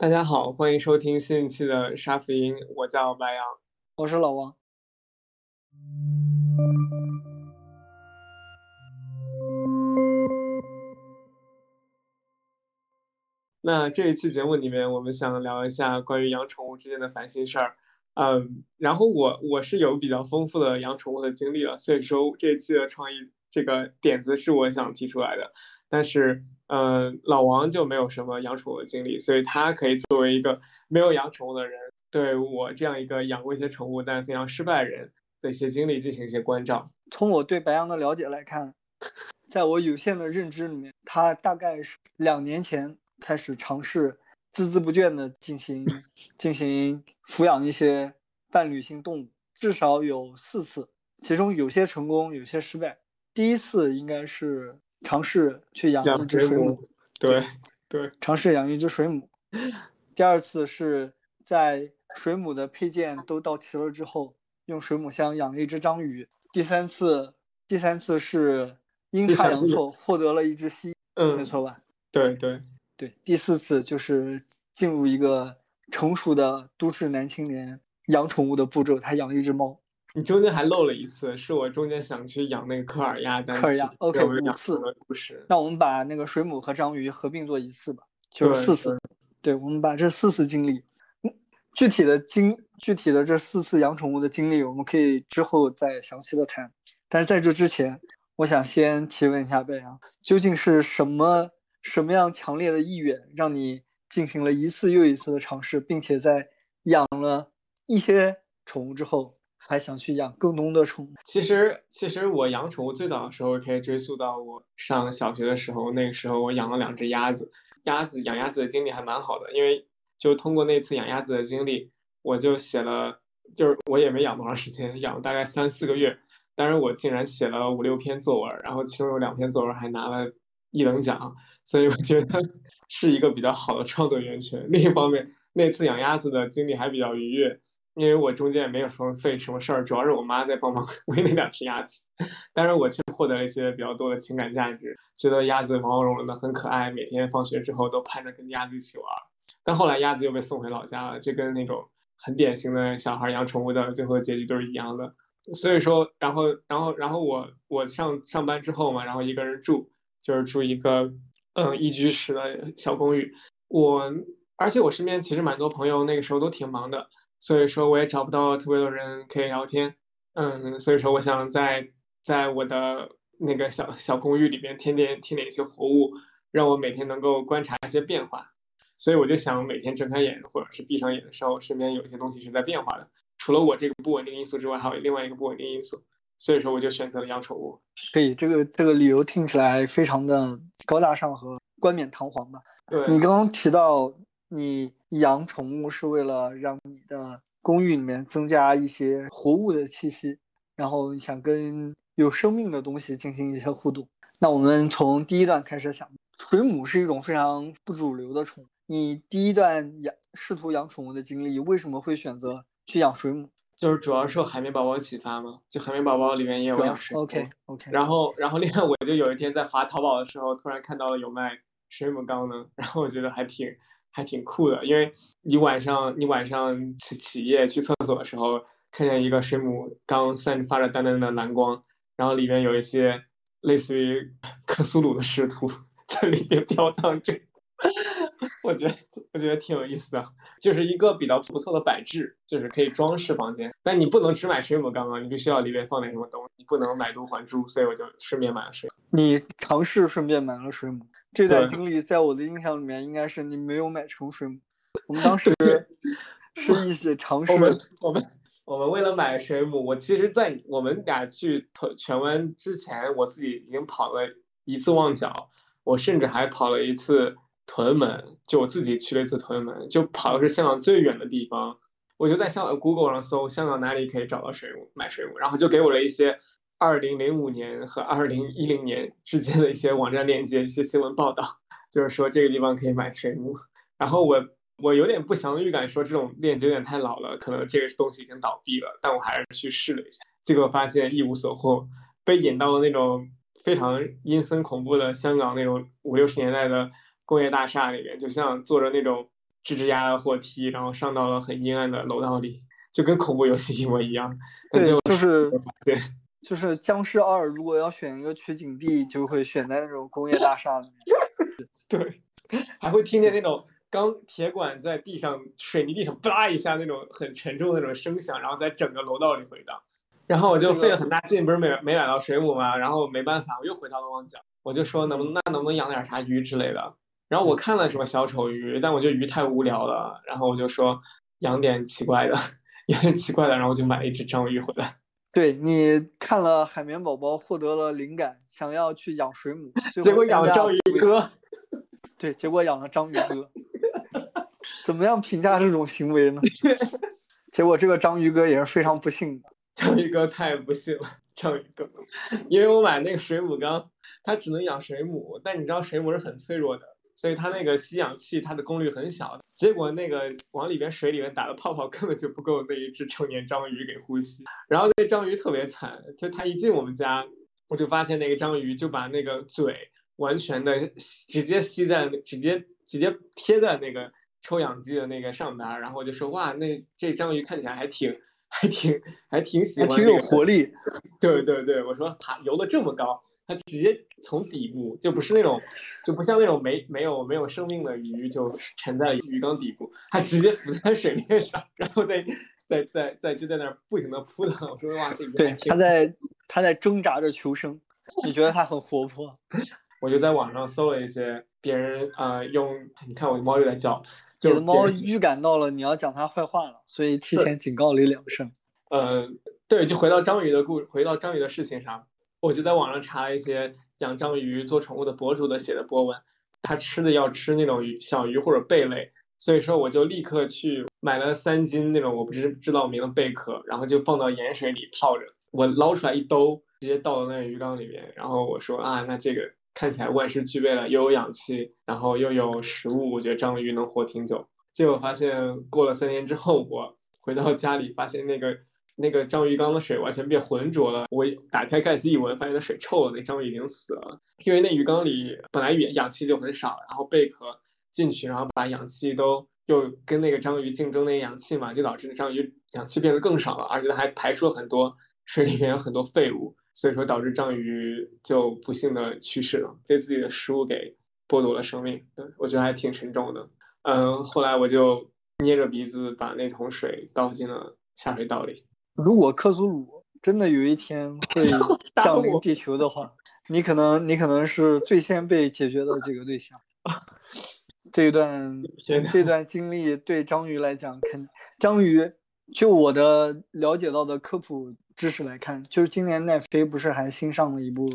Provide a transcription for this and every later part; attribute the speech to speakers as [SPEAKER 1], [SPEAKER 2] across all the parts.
[SPEAKER 1] 大家好，欢迎收听新一期的沙福音，我叫白杨，
[SPEAKER 2] 我是老王。
[SPEAKER 1] 那这一期节目里面，我们想聊一下关于养宠物之间的烦心事儿。嗯，然后我我是有比较丰富的养宠物的经历了，所以说这一期的创意这个点子是我想提出来的，但是。呃，老王就没有什么养宠物的经历，所以他可以作为一个没有养宠物的人，对我这样一个养过一些宠物但非常失败人的一些经历进行一些关照。
[SPEAKER 2] 从我对白羊的了解来看，在我有限的认知里面，他大概是两年前开始尝试孜孜不倦的进行进行抚养一些伴侣性动物，至少有四次，其中有些成功，有些失败。第一次应该是。尝试去养一只水母，
[SPEAKER 1] 对对，
[SPEAKER 2] 尝试养一只水母。第二次是在水母的配件都到齐了之后，用水母箱养了一只章鱼。第三次，第三次是阴差阳错获得了一只蜥，
[SPEAKER 1] 嗯，
[SPEAKER 2] 没错吧？
[SPEAKER 1] 对对
[SPEAKER 2] 对。第四次就是进入一个成熟的都市男青年养宠物的步骤，他养了一只猫。
[SPEAKER 1] 你中间还漏了一次，是我中间想去养那个科尔鸭，
[SPEAKER 2] 科尔鸭，OK，五次。那我们把那个水母和章鱼合并做一次吧，就是四次。对，我们把这四次经历，具体的经，具体的这四次养宠物的经历，我们可以之后再详细的谈。但是在这之前，我想先提问一下贝阳，究竟是什么什么样强烈的意愿，让你进行了一次又一次的尝试，并且在养了一些宠物之后？还想去养更多的宠物。
[SPEAKER 1] 其实，其实我养宠物最早的时候可以追溯到我上小学的时候。那个时候我养了两只鸭子，鸭子养鸭子的经历还蛮好的。因为就通过那次养鸭子的经历，我就写了，就是我也没养多长时间，养了大概三四个月，但是我竟然写了五六篇作文，然后其中有两篇作文还拿了一等奖，所以我觉得是一个比较好的创作源泉。另一方面，那次养鸭子的经历还比较愉悦。因为我中间也没有什么费什么事儿，主要是我妈在帮忙 喂那两只鸭子，但是我却获得了一些比较多的情感价值，觉得鸭子毛毛茸茸的很可爱，每天放学之后都盼着跟鸭子一起玩。但后来鸭子又被送回老家了，就跟那种很典型的小孩养宠物的最后结局都是一样的。所以说，然后，然后，然后我我上上班之后嘛，然后一个人住，就是住一个嗯一居室的小公寓。我而且我身边其实蛮多朋友那个时候都挺忙的。所以说我也找不到特别多人可以聊天，嗯，所以说我想在在我的那个小小公寓里边添点添点一些活物，让我每天能够观察一些变化。所以我就想每天睁开眼或者是闭上眼的时候，身边有一些东西是在变化的。除了我这个不稳定因素之外，还有另外一个不稳定因素。所以说我就选择了养宠物。
[SPEAKER 2] 可以，这个这个理由听起来非常的高大上和冠冕堂皇吧？
[SPEAKER 1] 对
[SPEAKER 2] 你刚刚提到。你养宠物是为了让你的公寓里面增加一些活物的气息，然后想跟有生命的东西进行一些互动。那我们从第一段开始想，水母是一种非常不主流的宠物。你第一段养试图养宠物的经历，为什么会选择去养水母？
[SPEAKER 1] 就是主要受海绵宝宝启发嘛，就海绵宝宝里面也有养水母。
[SPEAKER 2] OK OK。
[SPEAKER 1] 然后，然后另外我就有一天在划淘宝的时候，突然看到了有卖水母缸的，然后我觉得还挺。还挺酷的，因为你晚上你晚上起起夜去厕所的时候，看见一个水母缸散发着淡淡的蓝光，然后里面有一些类似于 克苏鲁的使徒在里面飘荡着，我觉得我觉得挺有意思的，就是一个比较不错的摆置，就是可以装饰房间。但你不能只买水母缸啊，你必须要里面放点什么东西，你不能买椟还珠，所以我就顺便买了水母。
[SPEAKER 2] 你尝试顺便买了水母。这段经历在我的印象里面，应该是你没有买成水母。我们当时 是一起尝试。
[SPEAKER 1] 我们我们我们为了买水母，我其实，在我们俩去屯荃湾之前，我自己已经跑了一次旺角，我甚至还跑了一次屯门，就我自己去了一次屯门，就跑的是香港最远的地方。我就在香港 Google 上搜香港哪里可以找到水母买水母，然后就给我了一些。二零零五年和二零一零年之间的一些网站链接、一些新闻报道，就是说这个地方可以买水母。然后我我有点不祥的预感，说这种链接有点太老了，可能这个东西已经倒闭了。但我还是去试了一下，结果发现一无所获，被引到了那种非常阴森恐怖的香港那种五六十年代的工业大厦里面，就像坐着那种吱吱呀呀货梯，然后上到了很阴暗的楼道里，就跟恐怖游戏一模一样。
[SPEAKER 2] 对，就是
[SPEAKER 1] 对，
[SPEAKER 2] 就是僵尸二，如果要选一个取景地，就会选在那种工业大厦里
[SPEAKER 1] 面。对，还会听见那种钢铁管在地上、水泥地上吧啦一下那种很沉重的那种声响，然后在整个楼道里回荡。然后我就费了很大劲，不是没没买到水母吗？然后没办法，我又回到了旺角，我就说能不能那能不能养点啥鱼之类的。然后我看了什么小丑鱼，但我觉得鱼太无聊了。然后我就说养点奇怪的，养点奇怪的。然后我就买了一只章鱼回来。
[SPEAKER 2] 对你看了海绵宝宝，获得了灵感，想要去养水母，
[SPEAKER 1] 结果养了章鱼哥。
[SPEAKER 2] 对，结果养了章鱼哥。怎么样评价这种行为呢？结果这个章鱼哥也是非常不幸的。
[SPEAKER 1] 章鱼哥太不幸了，章鱼哥，因为我买那个水母缸，它只能养水母，但你知道水母是很脆弱的，所以它那个吸氧气它的功率很小，结果那个往里边水里面打的泡泡根本就不够那一只成年章鱼给呼吸，然后那章鱼特别惨，就它一进我们家，我就发现那个章鱼就把那个嘴完全的直接吸在，直接直接贴在那个抽氧机的那个上边，然后我就说哇，那这章鱼看起来还挺。还挺还挺喜欢，
[SPEAKER 2] 挺有活力。
[SPEAKER 1] 对对对，我说爬游的这么高，它直接从底部就不是那种，就不像那种没没有没有生命的鱼就沉在鱼缸底部，它直接浮在水面上，然后再再再再就在那儿不停的扑腾。我说哇，这
[SPEAKER 2] 对它在它在挣扎着求生，你觉得它很活泼？
[SPEAKER 1] 我就在网上搜了一些别人啊用，你看我的猫又在叫。
[SPEAKER 2] 你的猫预感到了你要讲它坏话了，所以提前警告了两声。
[SPEAKER 1] 呃，对，就回到章鱼的故，回到章鱼的事情上，我就在网上查了一些养章鱼做宠物的博主的写的博文，他吃的要吃那种鱼小鱼或者贝类，所以说我就立刻去买了三斤那种我不知知道名的贝壳，然后就放到盐水里泡着，我捞出来一兜，直接倒到那个鱼缸里面，然后我说啊，那这个。看起来万事俱备了，又有氧气，然后又有食物，我觉得章鱼能活挺久。结果发现过了三年之后，我回到家里，发现那个那个章鱼缸的水完全变浑浊了。我打开盖子一闻，发现那水臭了，那章鱼已经死了。因为那鱼缸里本来氧氧气就很少，然后贝壳进去，然后把氧气都又跟那个章鱼竞争那个氧气嘛，就导致那章鱼氧气变得更少了，而且它还排出了很多水里面有很多废物。所以说导致章鱼就不幸的去世了，被自己的食物给剥夺了生命。对我觉得还挺沉重的。嗯，后来我就捏着鼻子把那桶水倒进了下水道里。
[SPEAKER 2] 如果克苏鲁真的有一天会 降临地球的话，你可能你可能是最先被解决的这个对象。这一段这段经历对章鱼来讲，肯章鱼就我的了解到的科普。知识来看，就是今年奈飞不是还新上了一部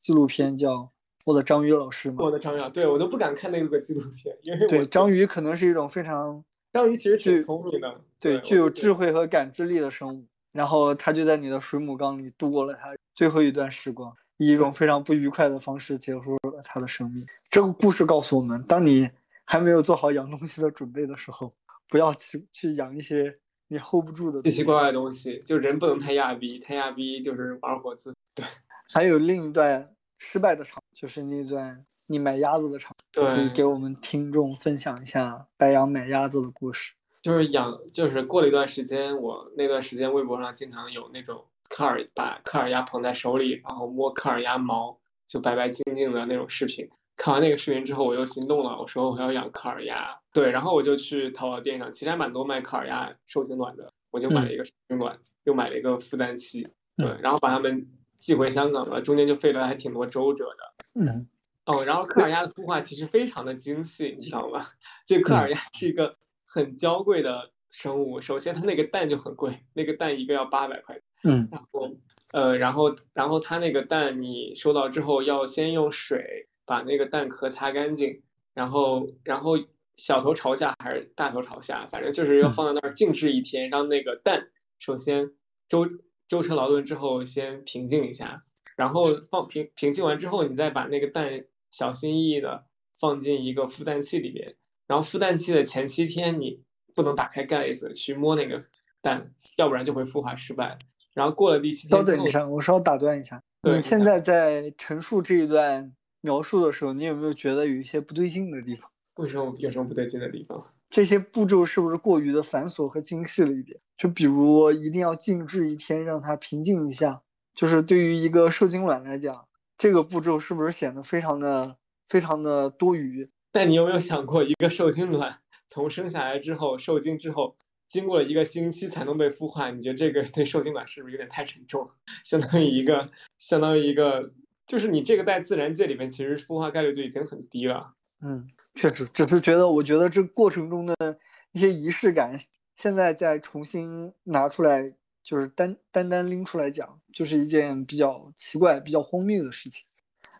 [SPEAKER 2] 纪录片，叫《我的章鱼老师》吗？
[SPEAKER 1] 我的章鱼，对我都不敢看那个纪录片，因为
[SPEAKER 2] 对章鱼可能是一种非常
[SPEAKER 1] 章鱼其实挺聪明的，
[SPEAKER 2] 对，具有智慧和感知力的生物。然后他就在你的水母缸里度过了他最后一段时光，以一种非常不愉快的方式结束了他的生命。这个故事告诉我们，当你还没有做好养东西的准备的时候，不要去去养一些。你 hold 不住的
[SPEAKER 1] 奇奇怪怪的东西，就人不能太亚逼，太亚逼就是玩火自。对，
[SPEAKER 2] 还有另一段失败的场，就是那段你买鸭子的场，可以给我们听众分享一下白羊买鸭子的故事。
[SPEAKER 1] 就是养，就是过了一段时间，我那段时间微博上经常有那种科尔把科尔鸭捧在手里，然后摸科尔鸭毛，就白白净净的那种视频。看完那个视频之后，我又心动了。我说我要养科尔鸭，对，然后我就去淘宝店上，其实还蛮多卖科尔鸭受精卵的，我就买了一个受精卵，又买了一个孵蛋器，对，然后把它们寄回香港了，中间就费了还挺多周折的。
[SPEAKER 2] 嗯，
[SPEAKER 1] 哦，然后科尔鸭的孵化其实非常的精细，你知道吗？这科尔鸭是一个很娇贵的生物，首先它那个蛋就很贵，那个蛋一个要八百块。
[SPEAKER 2] 嗯，
[SPEAKER 1] 然后呃，然后然后它那个蛋你收到之后要先用水。把那个蛋壳擦干净，然后然后小头朝下还是大头朝下，反正就是要放在那儿静置一天，让那个蛋首先周舟车劳顿之后先平静一下，然后放平平静完之后，你再把那个蛋小心翼翼的放进一个孵蛋器里面，然后孵蛋期的前七天你不能打开盖子去摸那个蛋，要不然就会孵化失败。然后过了第七天，
[SPEAKER 2] 稍等一下，我稍打断一下，你现在在陈述这一段。描述的时候，你有没有觉得有一些不对劲的地方？
[SPEAKER 1] 为什么有什么不对劲的地方？
[SPEAKER 2] 这些步骤是不是过于的繁琐和精细了一点？就比如一定要静置一天，让它平静一下。就是对于一个受精卵来讲，这个步骤是不是显得非常的非常的多余？
[SPEAKER 1] 但你有没有想过，一个受精卵从生下来之后受精之后，经过了一个星期才能被孵化？你觉得这个对受精卵是不是有点太沉重了？相当于一个，相当于一个，就是你这个在自然界里面，其实孵化概率就已经很低了。
[SPEAKER 2] 嗯，确实，只是觉得，我觉得这过程中的一些仪式感，现在再重新拿出来，就是单单单拎出来讲，就是一件比较奇怪、比较荒谬的事情。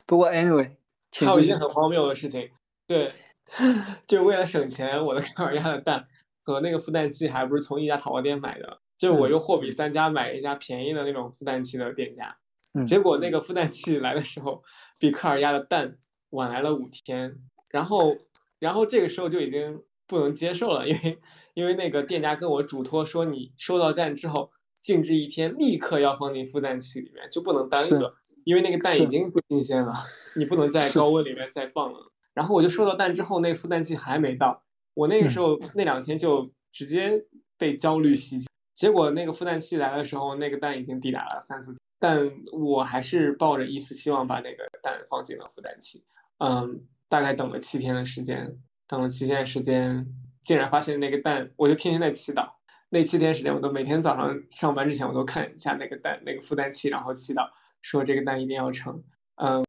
[SPEAKER 2] 不过，anyway，
[SPEAKER 1] 还有一件很荒谬的事情。对，就为了省钱，我的科尔鸭的蛋和那个孵蛋器还不是从一家淘宝店买的，就我又货比三家买了一家便宜的那种孵蛋器的店家，结果那个孵蛋器来的时候比科尔鸭的蛋晚来了五天，然后然后这个时候就已经不能接受了，因为因为那个店家跟我嘱托说，你收到蛋之后静置一天，立刻要放进孵蛋器里面，就不能耽搁，因为那个蛋已经不新鲜了，你不能在高温里面再放了。然后我就收到蛋之后，那个孵蛋器还没到，我那个时候那两天就直接被焦虑袭击。结果那个孵蛋器来的时候，那个蛋已经抵达了三四天，但我还是抱着一丝希望把那个蛋放进了孵蛋器。嗯，大概等了七天的时间，等了七天的时间，竟然发现那个蛋，我就天天在祈祷。那七天时间，我都每天早上上班之前，我都看一下那个蛋，那个孵蛋器，然后祈祷说这个蛋一定要成。嗯。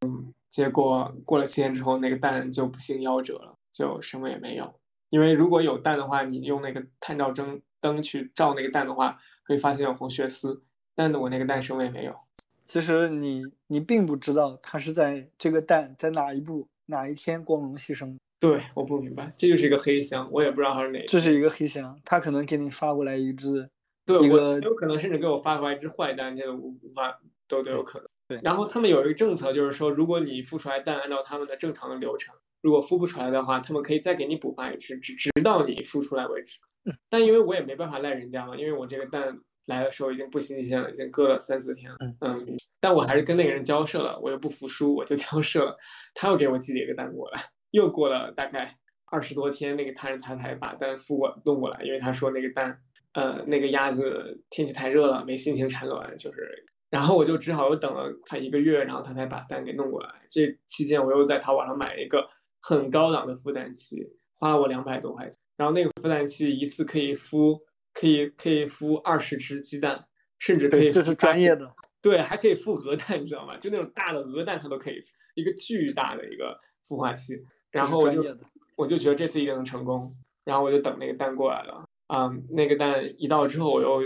[SPEAKER 1] 结果过了七天之后，那个蛋就不幸夭折了，就什么也没有。因为如果有蛋的话，你用那个探照灯灯去照那个蛋的话，会发现有红血丝。但我那个蛋什么也没有。
[SPEAKER 2] 其实你你并不知道它是在这个蛋在哪一步哪一天光荣牺牲。
[SPEAKER 1] 对，我不明白，这就是一个黑箱，我也不知道它是哪。
[SPEAKER 2] 这是一个黑箱，他可能给你发过来一只，
[SPEAKER 1] 对，
[SPEAKER 2] 我
[SPEAKER 1] 有可能甚至给我发过来一只坏蛋，这个无无法都都有可能。对，然后他们有一个政策，就是说，如果你孵出来蛋按照他们的正常的流程，如果孵不出来的话，他们可以再给你补发一只，直直到你孵出来为止。但因为我也没办法赖人家嘛，因为我这个蛋来的时候已经不新鲜了，已经搁了三四天了。嗯，但我还是跟那个人交涉了，我又不服输，我就交涉了，他又给我寄了一个蛋过来。又过了大概二十多天，那个他人他才把蛋孵过弄过来，因为他说那个蛋，呃，那个鸭子天气太热了，没心情产卵，就是。然后我就只好又等了快一个月，然后他才把蛋给弄过来。这期间我又在淘宝上买了一个很高档的孵蛋器，花了我两百多块钱。然后那个孵蛋器一次可以孵，可以可以孵二十只鸡蛋，甚至可以。
[SPEAKER 2] 这是专业的。
[SPEAKER 1] 对，还可以孵鹅蛋，你知道吗？就那种大的鹅蛋，它都可以，一个巨大的一个孵化器。然后我就我就觉得这次一定能成功。然后我就等那个蛋过来了。嗯，那个蛋一到之后，我又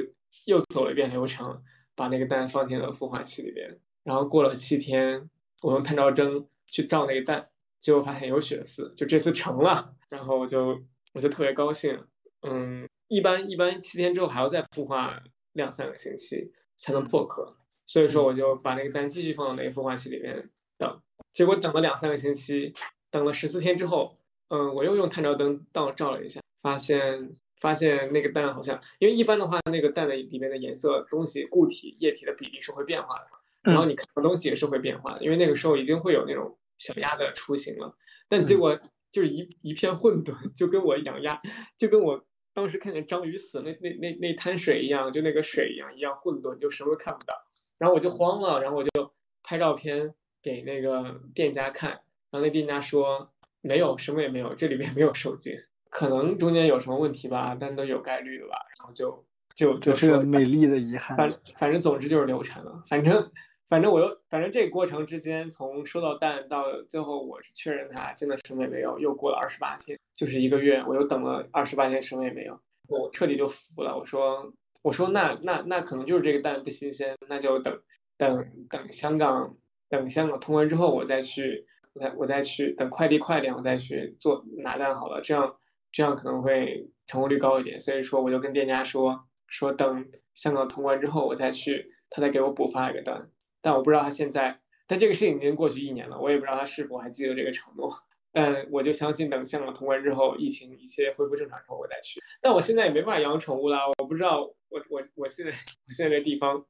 [SPEAKER 1] 又走了一遍流程。把那个蛋放进了孵化器里边，然后过了七天，我用探照灯去照那个蛋，结果发现有血丝，就这次成了，然后我就我就特别高兴。嗯，一般一般七天之后还要再孵化两三个星期才能破壳，所以说我就把那个蛋继续放到那个孵化器里边等，结果等了两三个星期，等了十四天之后，嗯，我又用探照灯倒照了一下，发现。发现那个蛋好像，因为一般的话，那个蛋的里面的颜色、东西、固体、液体的比例是会变化的，然后你看到东西也是会变化的，因为那个时候已经会有那种小鸭的雏形了，但结果就是一一片混沌，就跟我养鸭，就跟我当时看见章鱼死那那那那滩水一样，就那个水一样一样混沌，就什么都看不到，然后我就慌了，然后我就拍照片给那个店家看，然后那店家说没有什么也没有，这里面没有受精。可能中间有什么问题吧，但都有概率的吧，然后就就就
[SPEAKER 2] 是个美丽的遗憾。
[SPEAKER 1] 反反正总之就是流产了，反正反正我又反正这个过程之间，从收到蛋到最后我是确认它真的什么也没有，又过了二十八天，就是一个月，我又等了二十八天什么也没有，我彻底就服了。我说我说那那那可能就是这个蛋不新鲜，那就等等等香港等香港通关之后我再去我再我再去等快递快点我再去做拿蛋好了，这样。这样可能会成功率高一点，所以说我就跟店家说说等香港通关之后我再去，他再给我补发一个单。但我不知道他现在，但这个事情已经过去一年了，我也不知道他是否还记得这个承诺。但我就相信等香港通关之后，疫情一切恢复正常之后我再去。但我现在也没办法养宠物了，我不知道我我我现在我现在这地方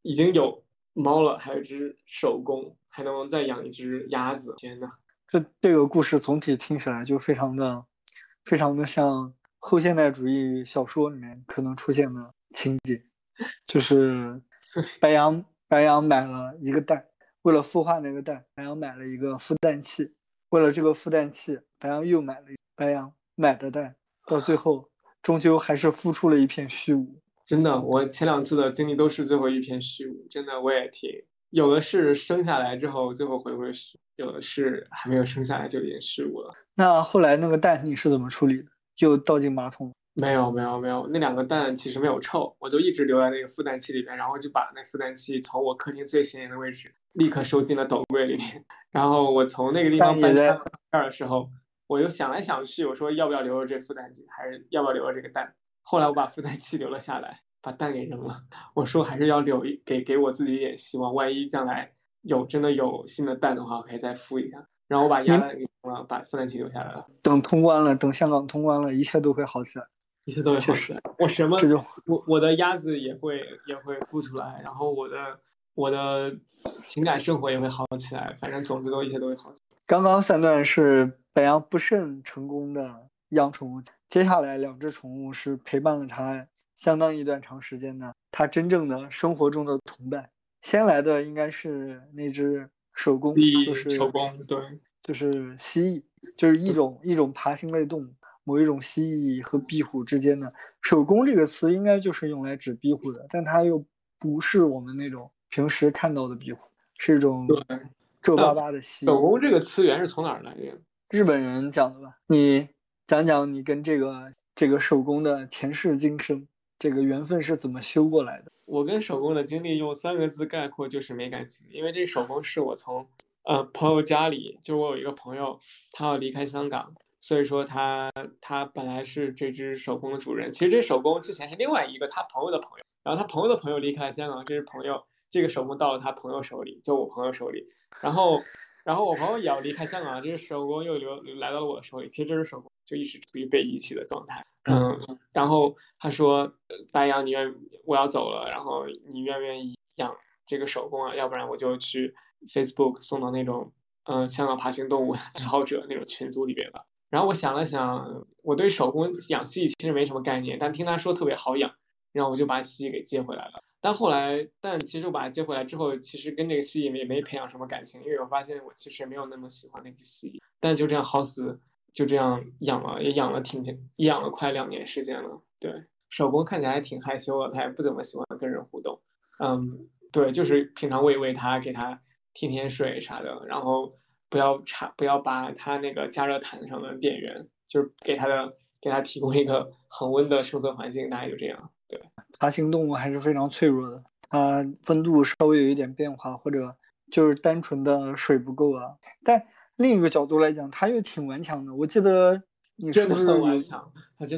[SPEAKER 1] 已经有猫了，还有一只手工，还能再养一只鸭子。天呐，
[SPEAKER 2] 这这个故事总体听起来就非常的。非常的像后现代主义小说里面可能出现的情节，就是 白羊白羊买了一个蛋，为了孵化那个蛋，白羊买了一个孵蛋器，为了这个孵蛋器，白羊又买了白羊买的蛋，到最后终究还是孵出了一片虚无。
[SPEAKER 1] 真的，我前两次的经历都是最后一片虚无。真的，我也挺有的是生下来之后最后回归虚，有的是还没有生下来就已经失误了。
[SPEAKER 2] 那后来那个蛋你是怎么处理的？就倒进马桶？
[SPEAKER 1] 没有，没有，没有。那两个蛋其实没有臭，我就一直留在那个孵蛋器里边，然后就把那孵蛋器从我客厅最显眼的位置立刻收进了斗柜里面。然后我从那个地方搬家这儿的时候，我又想来想去，我说要不要留着这孵蛋器，还是要不要留着这个蛋？后来我把孵蛋器留了下来，把蛋给扔了。我说还是要留一给给我自己一点希望，万一将来有真的有新的蛋的话，我可以再孵一下。然后我把鸭蛋给扔了，把孵蛋器留下来了。
[SPEAKER 2] 等通关了，等香港通关了，一切都会好起来，
[SPEAKER 1] 一切都会好起来。我什么？我我的鸭子也会也会孵出来，然后我的我的情感生活也会好起来。反正总之都一切都会好起来。
[SPEAKER 2] 刚刚三段是白羊不慎成功的养宠物。接下来两只宠物是陪伴了他相当一段长时间的，他真正的生活中的同伴。先来的应该是那只手工，就是
[SPEAKER 1] 手工，对，
[SPEAKER 2] 就是蜥蜴，就是一种一种爬行类动物，某一种蜥蜴和壁虎之间的。手工这个词应该就是用来指壁虎的，但它又不是我们那种平时看到的壁虎，是一种皱巴巴的蜥蜴。
[SPEAKER 1] 手工这个词源是从哪儿来的？
[SPEAKER 2] 日本人讲的吧？你。讲讲你跟这个这个手工的前世今生，这个缘分是怎么修过来的？
[SPEAKER 1] 我跟手工的经历用三个字概括就是没感情。因为这手工是我从呃朋友家里，就我有一个朋友，他要离开香港，所以说他他本来是这只手工的主人。其实这手工之前是另外一个他朋友的朋友，然后他朋友的朋友离开了香港，这只朋友这个手工到了他朋友手里，就我朋友手里，然后。然后我朋友也要离开香港，这只手工又留来到了我的手里。其实这只手工就一直处于被遗弃的状态。嗯，然后他说：“白羊，你愿我要走了，然后你愿不愿意养这个手工啊？要不然我就去 Facebook 送到那种嗯香港爬行动物爱好者那种群组里边吧。”然后我想了想，我对手工养蜥蜴其实没什么概念，但听他说特别好养，然后我就把蜥蜴给接回来了。但后来，但其实我把它接回来之后，其实跟这个蜥蜴也没培养什么感情，因为我发现我其实没有那么喜欢那只蜥蜴。但就这样好死，就这样养了，也养了挺，养了快两年时间了。对，手工看起来还挺害羞的，它也不怎么喜欢跟人互动。嗯，对，就是平常喂喂它，给它添添水啥的，然后不要插，不要把它那个加热毯上的电源，就是给它的，给它提供一个恒温的生存环境，大概就这样。对。
[SPEAKER 2] 爬行动物还是非常脆弱的，它温度稍微有一点变化，或者就是单纯的水不够啊。但另一个角度来讲，它又挺顽强的。我记得你是不是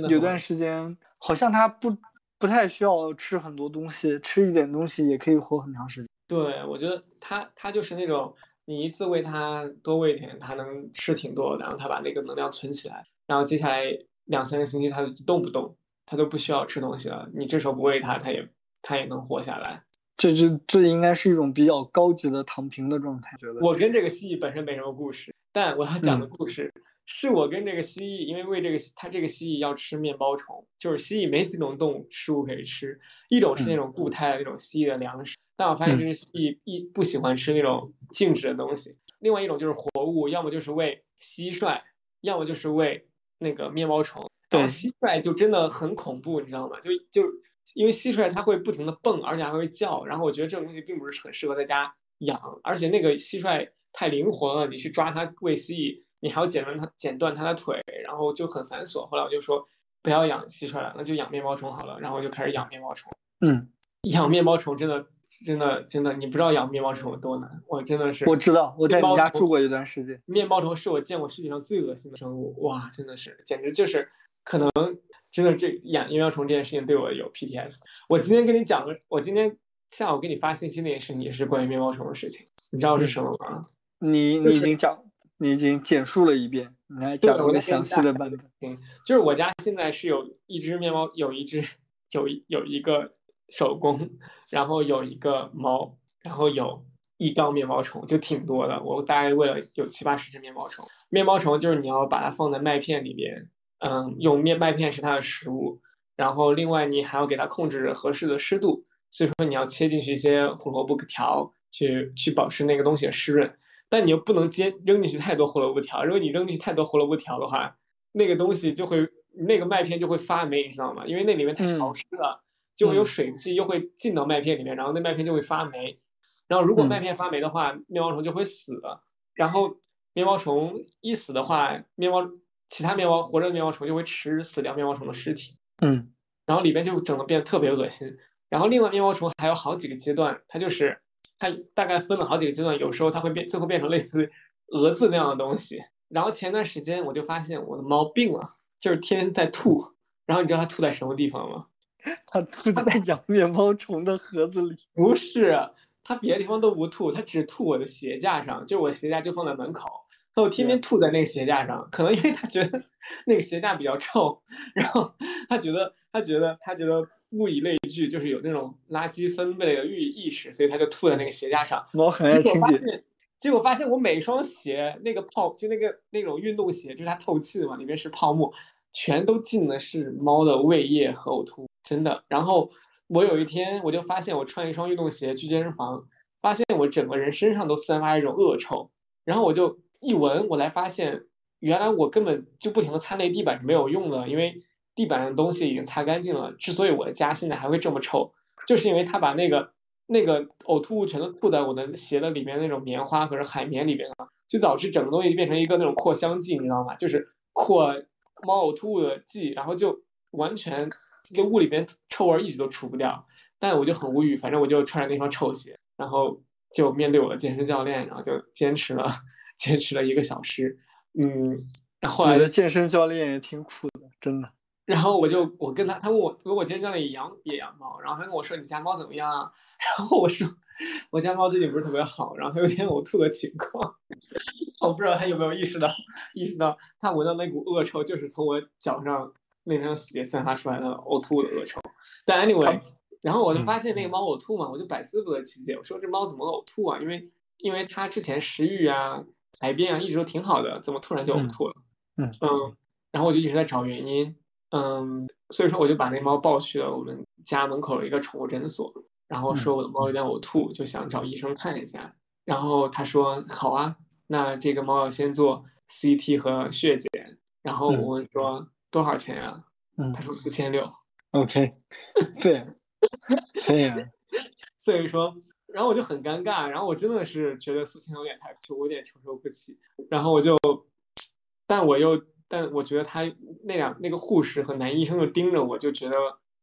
[SPEAKER 2] 有段时间，好像它不不太需要吃很多东西，吃一点东西也可以活很长时间。
[SPEAKER 1] 对，我觉得它它就是那种你一次喂它多喂点，它能吃挺多，然后它把那个能量存起来，然后接下来两三个星期它就动不动。它都不需要吃东西了，你这时候不喂它，它也它也能活下来。
[SPEAKER 2] 这这这应该是一种比较高级的躺平的状态。觉得
[SPEAKER 1] 我跟这个蜥蜴本身没什么故事，但我要讲的故事是我跟这个蜥蜴，因为喂这个它这个蜥蜴要吃面包虫，就是蜥蜴没几种动物食物可以吃，一种是那种固态的那种蜥蜴的粮食，但我发现这只蜥蜴一不喜欢吃那种静止的东西。另外一种就是活物，要么就是喂蟋蟀，要么就是喂那个面包虫。对，蟋蟀就真的很恐怖，你知道吗？就就因为蟋蟀它会不停的蹦，而且还会叫，然后我觉得这种东西并不是很适合在家养，而且那个蟋蟀太灵活了，你去抓它喂蜥蜴，你还要剪断它剪断它的腿，然后就很繁琐。后来我就说不要养蟋蟀了，那就养面包虫好了，然后我就开始养面包虫。
[SPEAKER 2] 嗯，
[SPEAKER 1] 养面包虫真的真的真的，你不知道养面包虫有多难，我真的是
[SPEAKER 2] 我知道，我在你家住过一段时间。
[SPEAKER 1] 面包虫是我见过世界上最恶心的生物，哇，真的是简直就是。可能真的这养面包虫这件事情对我有 PTS。我今天跟你讲的，我今天下午给你发信息那件事情也是关于面包虫的事情，你知道是什么吗？
[SPEAKER 2] 你你已经讲，你已经简述了一遍，你还讲了个详细的版本。
[SPEAKER 1] 嗯，就是我家现在是有一只面包，有一只有有一个手工，然后有一个猫，然后有一缸面包虫，就挺多的。我大概喂了有七八十只面包虫。面包虫就是你要把它放在麦片里边。嗯，用面麦片是它的食物，然后另外你还要给它控制合适的湿度，所以说你要切进去一些胡萝卜条，去去保持那个东西的湿润，但你又不能接扔进去太多胡萝卜条，如果你扔进去太多胡萝卜条的话，那个东西就会那个麦片就会发霉，你知道吗？因为那里面太潮湿了，就会有水汽又会进到麦片里面，然后那麦片就会发霉，然后如果麦片发霉的话，面包虫就会死，然后面包虫一死的话，面包。其他面包活着的面包虫就会吃死掉面包虫的尸体，
[SPEAKER 2] 嗯，
[SPEAKER 1] 然后里边就整的变得特别恶心。然后另外面包虫还有好几个阶段，它就是它大概分了好几个阶段，有时候它会变，最后变成类似蛾子那样的东西。然后前段时间我就发现我的猫病了，就是天天在吐。然后你知道它吐在什么地方吗？
[SPEAKER 2] 它吐在养面包虫的盒子里？
[SPEAKER 1] 不是，它别的地方都不吐，它只吐我的鞋架上，就我鞋架就放在门口。他就天天吐在那个鞋架上，可能因为他觉得那个鞋架比较臭，然后他觉得他觉得他觉得物以类聚，就是有那种垃圾分类的意意识，所以他就吐在那个鞋架上。
[SPEAKER 2] 猫很爱清洁。
[SPEAKER 1] 结果发现我每双鞋那个泡就那个那种运动鞋，就是它透气的嘛，里面是泡沫，全都进的是猫的胃液和呕吐，真的。然后我有一天我就发现我穿一双运动鞋去健身房，发现我整个人身上都散发一种恶臭，然后我就。一闻，我才发现，原来我根本就不停的擦那地板是没有用的，因为地板上的东西已经擦干净了。之所以我的家现在还会这么臭，就是因为他把那个那个呕吐物全都吐在我的鞋的里面那种棉花或者海绵里边了，就导致整个东西变成一个那种扩香剂，你知道吗？就是扩猫呕吐物的剂，然后就完全这个屋里边臭味一直都除不掉。但我就很无语，反正我就穿着那双臭鞋，然后就面对我的健身教练，然后就坚持了。坚持了一个小时，嗯，然后来
[SPEAKER 2] 的健身教练也挺苦的，真的。
[SPEAKER 1] 然后我就我跟他，他问我，如果健身教练也养也养猫，然后他跟我说你家猫怎么样啊？然后我说我家猫最近不是特别好，然后它有点呕吐的情况。我不知道他有没有意识到，意识到他闻到那股恶臭就是从我脚上那双鞋散发出来的呕吐的恶臭。但 anyway，然后我就发现那个猫呕吐嘛，我就百思不得其解，我说这猫怎么呕吐啊？因为因为它之前食欲啊。排便啊，一直都挺好的，怎么突然就呕吐了？
[SPEAKER 2] 嗯
[SPEAKER 1] 嗯，然后我就一直在找原因，嗯，所以说我就把那猫抱去了我们家门口的一个宠物诊所，然后说我的猫有点呕吐，就想找医生看一下。然后他说好啊，那这个猫要先做 CT 和血检。然后我问说多少钱啊？
[SPEAKER 2] 嗯，
[SPEAKER 1] 他说四千六。
[SPEAKER 2] OK，对，可以啊。
[SPEAKER 1] 所以说。然后我就很尴尬，然后我真的是觉得四千有点太，就我有点承受不起。然后我就，但我又，但我觉得他那两那个护士和男医生就盯着我，就觉得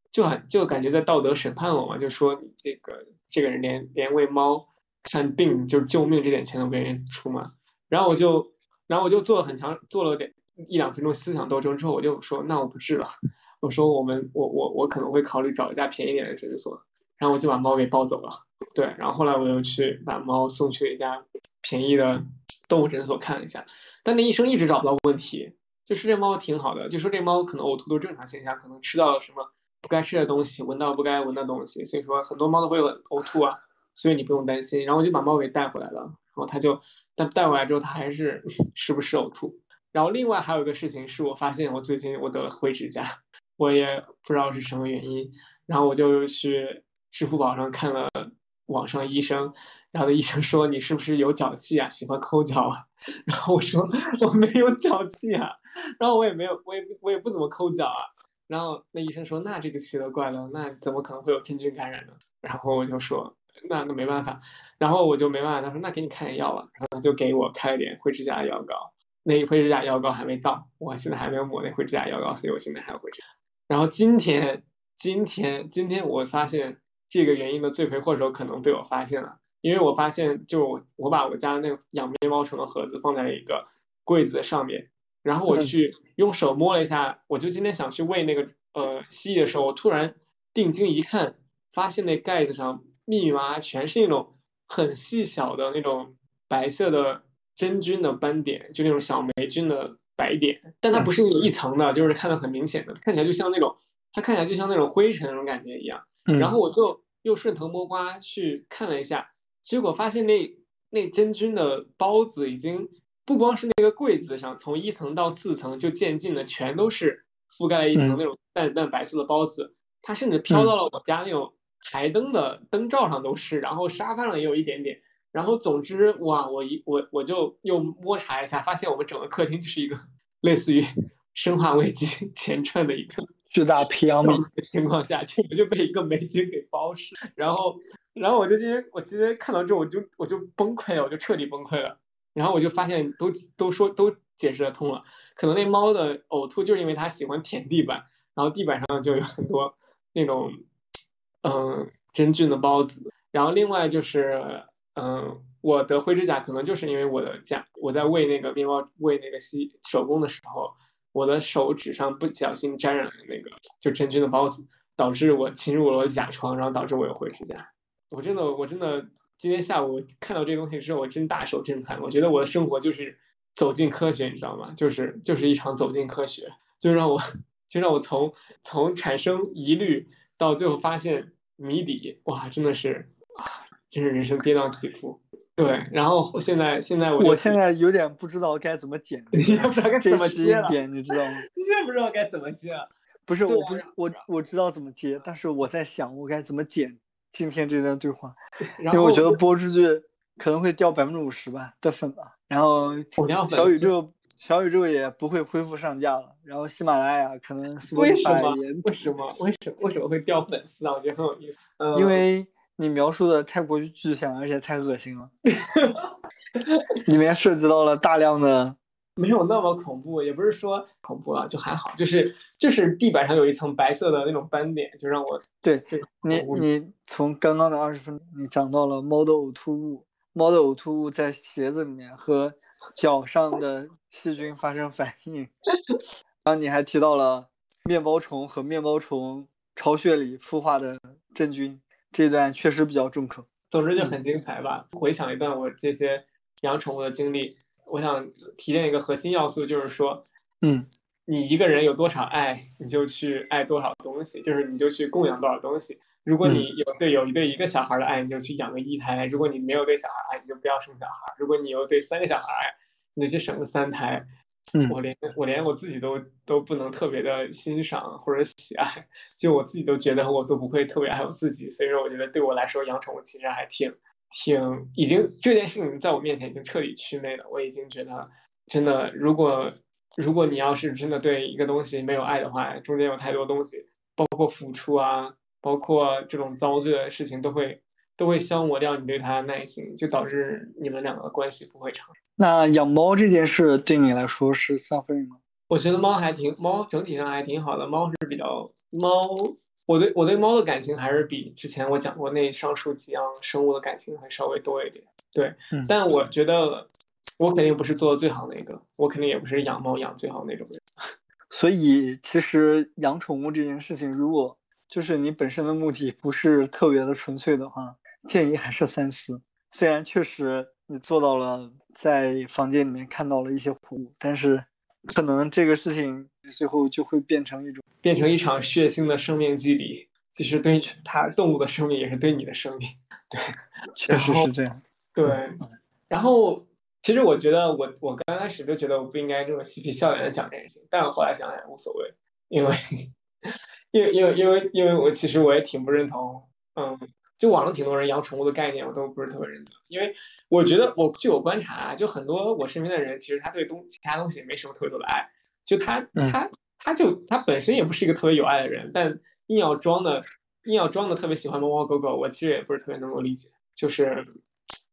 [SPEAKER 1] 就很就感觉在道德审判我嘛，就说你这个这个人连连喂猫看病就救命这点钱都不愿意出嘛。然后我就，然后我就做了很强，做了点一两分钟思想斗争之后，我就说那我不治了，我说我们我我我可能会考虑找一家便宜点的诊所。然后我就把猫给抱走了。对，然后后来我又去把猫送去一家便宜的动物诊所看了一下，但那医生一直找不到问题，就是这猫挺好的，就说这猫可能呕吐都正常现象，可能吃到了什么不该吃的东西，闻到不该闻的东西，所以说很多猫都会有呕吐啊，所以你不用担心。然后我就把猫给带回来了，然后它就，但带回来之后它还是 时不时呕吐。然后另外还有一个事情是我发现我最近我得了灰指甲，我也不知道是什么原因，然后我就去支付宝上看了。网上医生，然后医生说你是不是有脚气啊？喜欢抠脚啊？然后我说 我没有脚气啊，然后我也没有，我也我也不怎么抠脚啊。然后那医生说那这个奇了怪了，那怎么可能会有真菌感染呢？然后我就说那那没办法，然后我就没办法。他说那给你开点药吧，然后他就给我开了点灰指甲药膏。那灰指甲药膏还没到，我现在还没有抹那灰指甲药膏，所以我现在还有灰指甲。然后今天今天今天我发现。这个原因的罪魁祸首可能被我发现了，因为我发现，就我把我家那个养面包虫的盒子放在了一个柜子的上面，然后我去用手摸了一下，我就今天想去喂那个呃蜥蜴的时候，我突然定睛一看，发现那盖子上密密麻麻全是那种很细小的那种白色的真菌的斑点，就那种小霉菌的白点，但它不是那种一层的，就是看得很明显的，看起来就像那种，它看起来就像那种灰尘那种感觉一样。然后我就又顺藤摸瓜去看了一下，结果发现那那真菌的孢子已经不光是那个柜子上，从一层到四层就渐进的全都是覆盖了一层那种淡淡白色的孢子，它甚至飘到了我家那种台灯的灯罩上都是，然后沙发上也有一点点。然后总之，哇，我一我我就又摸查一下，发现我们整个客厅就是一个 类似于《生化危机 》前传的一个
[SPEAKER 2] 巨大培养皿
[SPEAKER 1] 的情况下，就就被一个霉菌给包死。然后，然后我就今天我今天看到之后，我就我就崩溃了，我就彻底崩溃了。然后我就发现都都说都解释得通了，可能那猫的呕吐就是因为它喜欢舔地板，然后地板上就有很多那种嗯真菌的孢子。然后另外就是。嗯，我得灰指甲可能就是因为我的甲，我在喂那个面包，喂那个吸手工的时候，我的手指上不小心沾染了那个就真菌的孢子，导致我侵入了我甲床，然后导致我有灰指甲。我真的，我真的今天下午看到这个东西之后，我真大受震撼。我觉得我的生活就是走进科学，你知道吗？就是就是一场走进科学，就让我就让我从从产生疑虑到最后发现谜底，哇，真的是啊。真是人生跌宕起伏，对。然后现在现在我
[SPEAKER 2] 我现在有点不知道该怎么剪，
[SPEAKER 1] 你不知道该怎么接了，
[SPEAKER 2] 你知道吗？
[SPEAKER 1] 你也不知道该怎么接了。
[SPEAKER 2] 不是，我不是我我知道怎么接，但是我在想我该怎么剪今天这段对话，因为我觉得播出去可能会掉百分之五十吧的粉吧。然后小宇宙小宇宙也不会恢复上架了，然后喜马拉雅可能
[SPEAKER 1] 为什么为什么为什么为什么会掉粉丝啊？我觉得很有意思，
[SPEAKER 2] 因为。你描述的太过于具象，而且太恶心了，里面涉及到了大量的，
[SPEAKER 1] 没有那么恐怖，也不是说恐怖啊，就还好，就是就是地板上有一层白色的那种斑点，就让我
[SPEAKER 2] 对，你你从刚刚的二十分钟，你讲到了猫的呕吐物，猫的呕吐物在鞋子里面和脚上的细菌发生反应，然后你还提到了面包虫和面包虫巢穴里孵化的真菌。这段确实比较重口，
[SPEAKER 1] 总之就很精彩吧。回想一段我这些养宠物的经历，我想提炼一个核心要素，就是说，
[SPEAKER 2] 嗯，
[SPEAKER 1] 你一个人有多少爱，你就去爱多少东西，就是你就去供养多少东西。如果你有对有一对一个小孩的爱，你就去养个一胎；如果你没有对小孩爱，你就不要生小孩；如果你有对三个小孩爱，你就去生个三胎。我连我连我自己都都不能特别的欣赏或者喜爱，就我自己都觉得我都不会特别爱我自己，所以说我觉得对我来说养宠物其实还挺挺已经这件事情在我面前已经彻底祛魅了。我已经觉得真的，如果如果你要是真的对一个东西没有爱的话，中间有太多东西，包括付出啊，包括这种遭罪的事情，都会都会消磨掉你对它的耐心，就导致你们两个关系不会长。
[SPEAKER 2] 那养猫这件事对你来说是三分吗？
[SPEAKER 1] 我觉得猫还挺猫整体上还挺好的。猫是比较猫，我对我对猫的感情还是比之前我讲过那上述几样生物的感情还稍微多一点。对，但我觉得我肯定不是做的最好那个，我肯定也不是养猫养最好那种人。
[SPEAKER 2] 所以其实养宠物这件事情，如果就是你本身的目的不是特别的纯粹的话，建议还是三思。虽然确实。你做到了，在房间里面看到了一些活物，但是可能这个事情最后就会变成一种，
[SPEAKER 1] 变成一场血腥的生命祭礼，其实对它动物的生命也是对你的生命，对，
[SPEAKER 2] 确实是这样。
[SPEAKER 1] 对，然后其实我觉得我我刚开始就觉得我不应该这么嬉皮笑脸的讲这些事情，但我后来想想无所谓，因为 因为因为因为因为我其实我也挺不认同，嗯。就网上挺多人养宠物的概念，我都不是特别认同，因为我觉得我据我观察，就很多我身边的人，其实他对东其他东西没什么特别多的爱，就他他他就他本身也不是一个特别有爱的人，但硬要装的硬要装的特别喜欢猫猫狗狗，我其实也不是特别能够理解，就是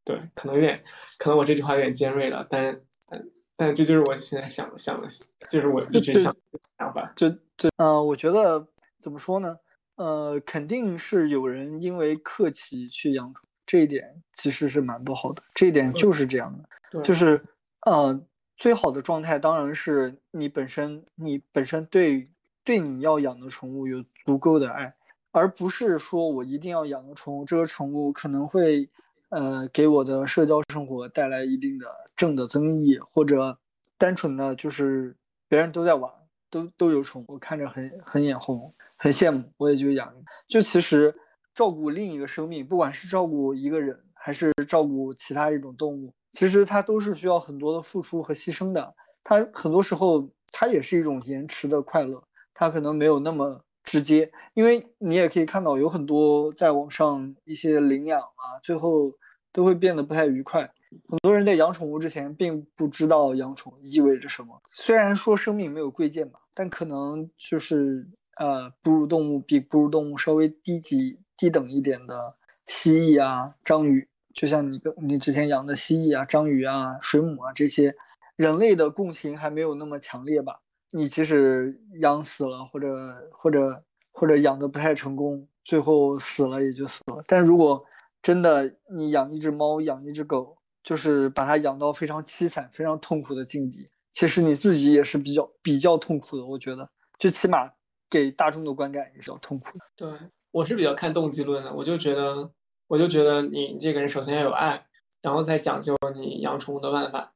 [SPEAKER 1] 对，可能有点，可能我这句话有点尖锐了，但但但这就是我现在想想的，就是我一直想想法，
[SPEAKER 2] 就就嗯，我觉得怎么说呢？呃，肯定是有人因为客气去养宠，这一点其实是蛮不好的。这一点就是这样的，就是，呃，最好的状态当然是你本身，你本身对对你要养的宠物有足够的爱，而不是说我一定要养个宠物，这个宠物可能会，呃，给我的社交生活带来一定的正的增益，或者单纯的就是别人都在玩，都都有宠物，看着很很眼红。很羡慕，我也就养。就其实照顾另一个生命，不管是照顾一个人，还是照顾其他一种动物，其实它都是需要很多的付出和牺牲的。它很多时候它也是一种延迟的快乐，它可能没有那么直接。因为你也可以看到，有很多在网上一些领养啊，最后都会变得不太愉快。很多人在养宠物之前，并不知道养宠意味着什么。虽然说生命没有贵贱吧，但可能就是呃，哺乳动物比哺乳动物稍微低级、低等一点的蜥蜴啊、章鱼，就像你跟你之前养的蜥蜴啊、章鱼啊、水母啊这些，人类的共情还没有那么强烈吧？你即使养死了，或者或者或者养的不太成功，最后死了也就死了。但如果真的你养一只猫，养一只狗，就是把它养到非常凄惨、非常痛苦的境地，其实你自己也是比较比较痛苦的。我觉得，最起码给大众的观感也是要痛苦。
[SPEAKER 1] 对我是比较看动机论的，我就觉得，我就觉得你这个人首先要有爱，然后再讲究你养宠物的办法。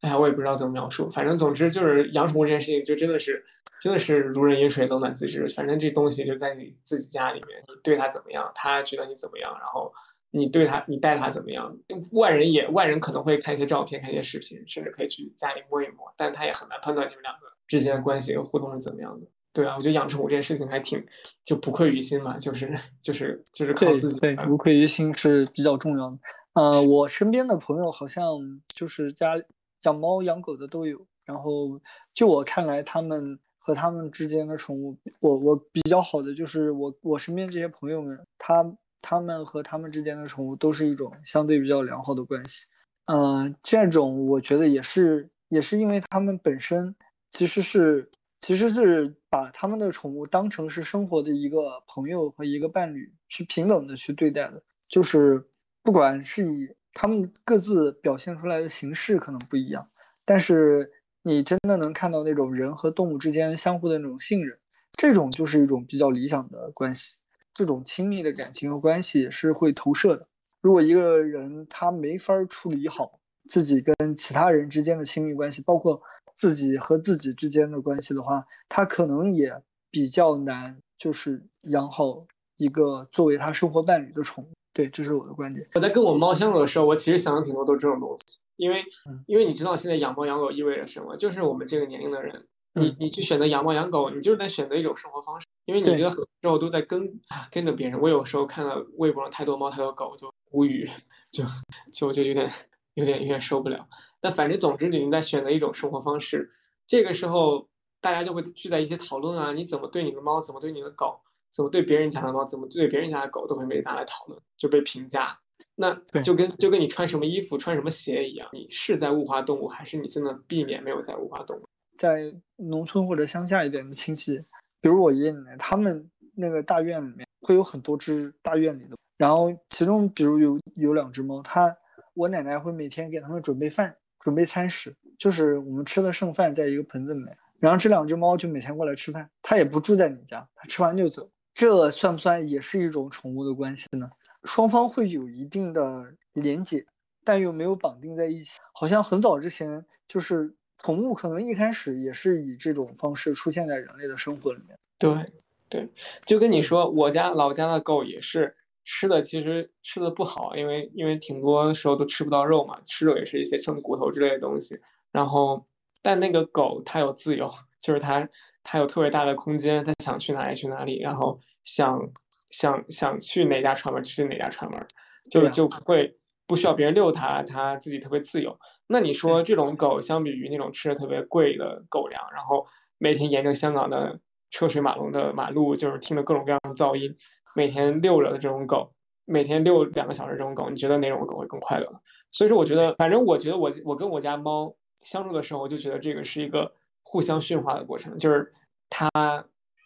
[SPEAKER 1] 哎呀，我也不知道怎么描述，反正总之就是养宠物这件事情，就真的是真的是如人饮水，冷暖自知。反正这东西就在你自己家里面，你对它怎么样，它觉得你怎么样，然后。你对他，你带他怎么样？外人也，外人可能会看一些照片，看一些视频，甚至可以去家里摸一摸，但他也很难判断你们两个之间的关系和互动是怎么样的。对啊，我觉得养宠物这件事情还挺就不愧于心嘛，就是就是就是靠自己。
[SPEAKER 2] 对，无愧于心是比较重要的。呃，我身边的朋友好像就是家养猫养狗的都有，然后就我看来，他们和他们之间的宠物，我我比较好的就是我我身边这些朋友们，他。他们和他们之间的宠物都是一种相对比较良好的关系，嗯，这种我觉得也是，也是因为他们本身其实是其实是把他们的宠物当成是生活的一个朋友和一个伴侣去平等的去对待的，就是不管是以他们各自表现出来的形式可能不一样，但是你真的能看到那种人和动物之间相互的那种信任，这种就是一种比较理想的关系。这种亲密的感情和关系是会投射的。如果一个人他没法处理好自己跟其他人之间的亲密关系，包括自己和自己之间的关系的话，他可能也比较难，就是养好一个作为他生活伴侣的宠物。对，这是我的观点。
[SPEAKER 1] 我在跟我猫相处的时候，我其实想的挺多都是这种东西，因为因为你知道现在养猫养狗意味着什么？就是我们这个年龄的人，你你去选择养猫养狗，你就是在选择一种生活方式。因为你觉得很多时候都在跟跟着别人，我有时候看到微博上太多猫太多狗就无语，就就就有点有点有点受不了。但反正总之你在选择一种生活方式，这个时候大家就会聚在一起讨论啊，你怎么对你的猫，怎么对你的狗，怎么对别人家的猫，怎么对别人家的狗，都会被拿来讨论，就被评价。那就跟就跟你穿什么衣服穿什么鞋一样，你是在物化动物，还是你真的避免没有在物化动物？
[SPEAKER 2] 在农村或者乡下一点的亲戚。比如我爷爷奶奶，他们那个大院里面会有很多只大院里的，然后其中比如有有两只猫，它我奶奶会每天给他们准备饭，准备餐食，就是我们吃的剩饭在一个盆子里面，然后这两只猫就每天过来吃饭，它也不住在你家，它吃完就走，这算不算也是一种宠物的关系呢？双方会有一定的连结，但又没有绑定在一起，好像很早之前就是。宠物可能一开始也是以这种方式出现在人类的生活里面。
[SPEAKER 1] 对，对，就跟你说，我家老家的狗也是吃的，其实吃的不好，因为因为挺多时候都吃不到肉嘛，吃肉也是一些剩骨头之类的东西。然后，但那个狗它有自由，就是它它有特别大的空间，它想去哪里去哪里，然后想想想去哪家串门就去哪家串门，就就不会不需要别人遛它，它自己特别自由。那你说这种狗相比于那种吃的特别贵的狗粮，然后每天沿着香港的车水马龙的马路，就是听着各种各样的噪音，每天遛着的这种狗，每天遛两个小时这种狗，你觉得哪种狗会更快乐？所以说，我觉得，反正我觉得我我跟我家猫相处的时候，我就觉得这个是一个互相驯化的过程，就是它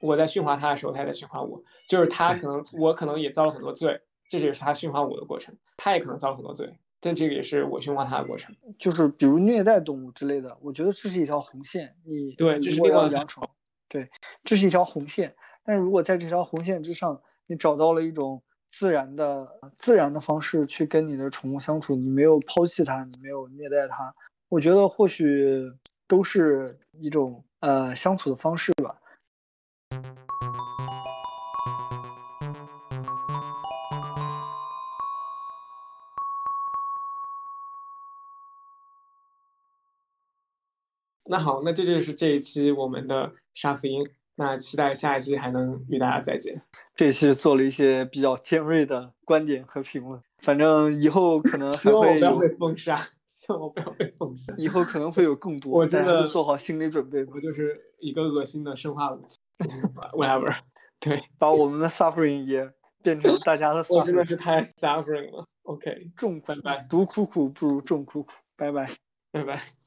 [SPEAKER 1] 我在驯化它的时候，它也在驯化我，就是它可能我可能也遭了很多罪，这也是它驯化我的过程，它也可能遭了很多罪。但这个也是我驯化它的过程，
[SPEAKER 2] 就是比如虐待动物之类的，我觉得这是一条红线。你
[SPEAKER 1] 对，这是另外
[SPEAKER 2] 养宠，对，这是一条红线。但是如果在这条红线之上，你找到了一种自然的自然的方式去跟你的宠物相处你没有抛弃它你没有虐待它。我觉得或许都是一种呃相处的方式吧。
[SPEAKER 1] 那好那这就是这一期我们的沙福音。那期待下一期还能与大家再见。
[SPEAKER 2] 这一期做了一些比较尖锐的观点和评论，反正以后可能还会
[SPEAKER 1] 有被封杀，希望我不要被封杀。
[SPEAKER 2] 以后可能会有更多，
[SPEAKER 1] 我真的
[SPEAKER 2] 做好心理准备。
[SPEAKER 1] 我就是一个恶心的生化武器，whatever。对，
[SPEAKER 2] 把我们的 suffering 也变成大家的。
[SPEAKER 1] 我真的是太 suffering 了。OK，
[SPEAKER 2] 众
[SPEAKER 1] 拜拜，
[SPEAKER 2] 独苦苦不如众苦苦，拜拜，
[SPEAKER 1] 拜拜。